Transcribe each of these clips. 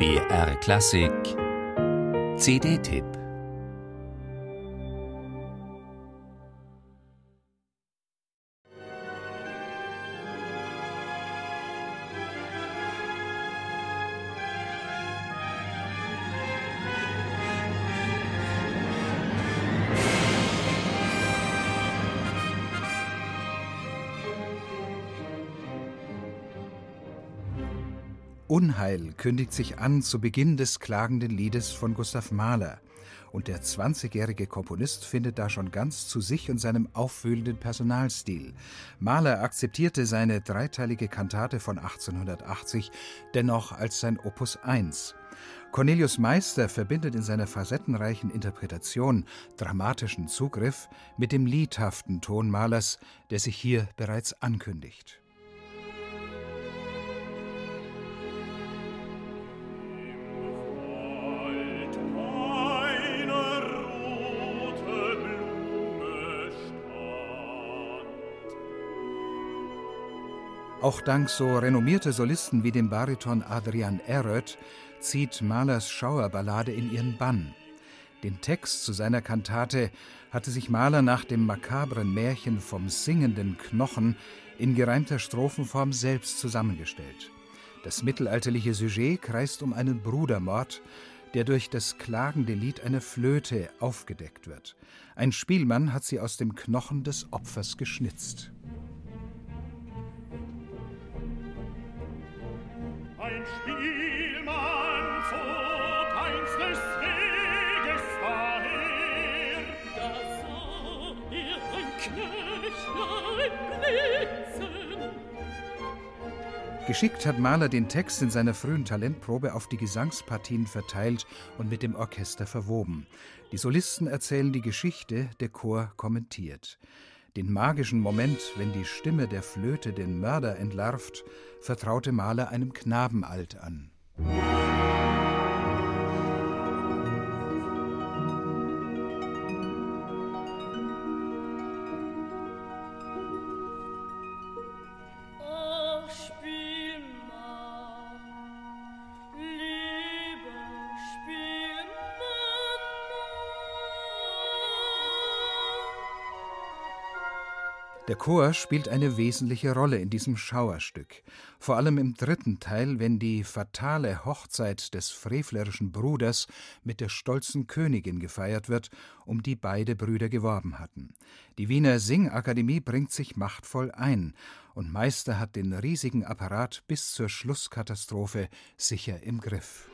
BR Klassik. CD-Tipp Unheil kündigt sich an zu Beginn des klagenden Liedes von Gustav Mahler. Und der 20-jährige Komponist findet da schon ganz zu sich und seinem aufwühlenden Personalstil. Mahler akzeptierte seine dreiteilige Kantate von 1880 dennoch als sein Opus 1. Cornelius Meister verbindet in seiner facettenreichen Interpretation dramatischen Zugriff mit dem liedhaften Ton Mahlers, der sich hier bereits ankündigt. Auch dank so renommierter Solisten wie dem Bariton Adrian Eröth zieht Mahlers Schauerballade in ihren Bann. Den Text zu seiner Kantate hatte sich Mahler nach dem makabren Märchen vom singenden Knochen in gereimter Strophenform selbst zusammengestellt. Das mittelalterliche Sujet kreist um einen Brudermord, der durch das klagende Lied einer Flöte aufgedeckt wird. Ein Spielmann hat sie aus dem Knochen des Opfers geschnitzt. Geschickt hat Mahler den Text in seiner frühen Talentprobe auf die Gesangspartien verteilt und mit dem Orchester verwoben. Die Solisten erzählen die Geschichte, der Chor kommentiert. Den magischen Moment, wenn die Stimme der Flöte den Mörder entlarvt, vertraute Mahler einem Knabenalt an. Der Chor spielt eine wesentliche Rolle in diesem Schauerstück, vor allem im dritten Teil, wenn die fatale Hochzeit des frevlerischen Bruders mit der stolzen Königin gefeiert wird, um die beide Brüder geworben hatten. Die Wiener Singakademie bringt sich machtvoll ein, und Meister hat den riesigen Apparat bis zur Schlusskatastrophe sicher im Griff.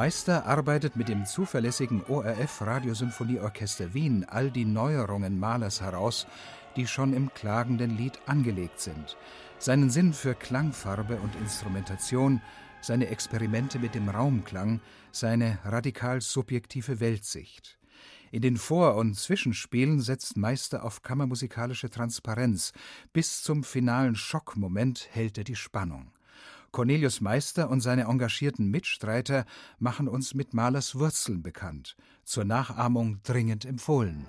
Meister arbeitet mit dem zuverlässigen ORF Radiosymphonieorchester Wien all die Neuerungen Mahlers heraus, die schon im klagenden Lied angelegt sind. Seinen Sinn für Klangfarbe und Instrumentation, seine Experimente mit dem Raumklang, seine radikal subjektive Weltsicht. In den Vor- und Zwischenspielen setzt Meister auf kammermusikalische Transparenz. Bis zum finalen Schockmoment hält er die Spannung. Cornelius Meister und seine engagierten Mitstreiter machen uns mit Mahlers Wurzeln bekannt, zur Nachahmung dringend empfohlen.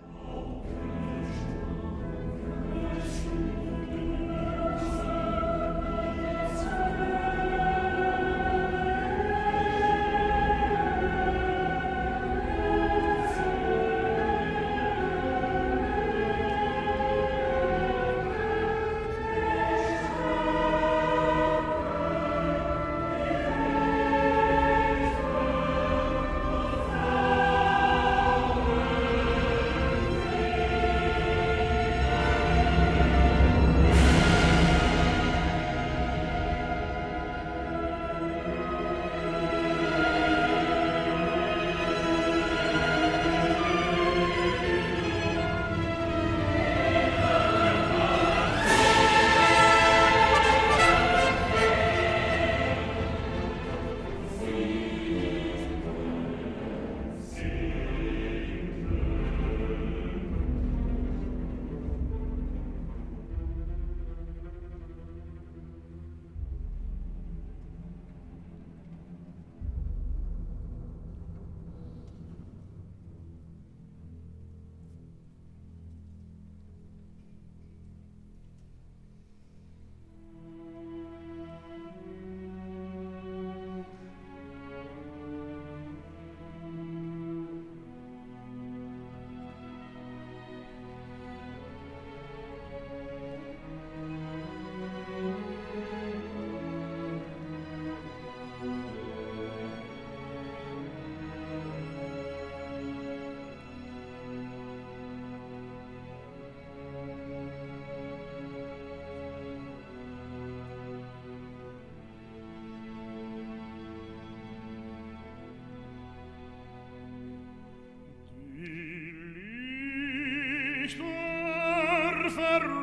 ferro.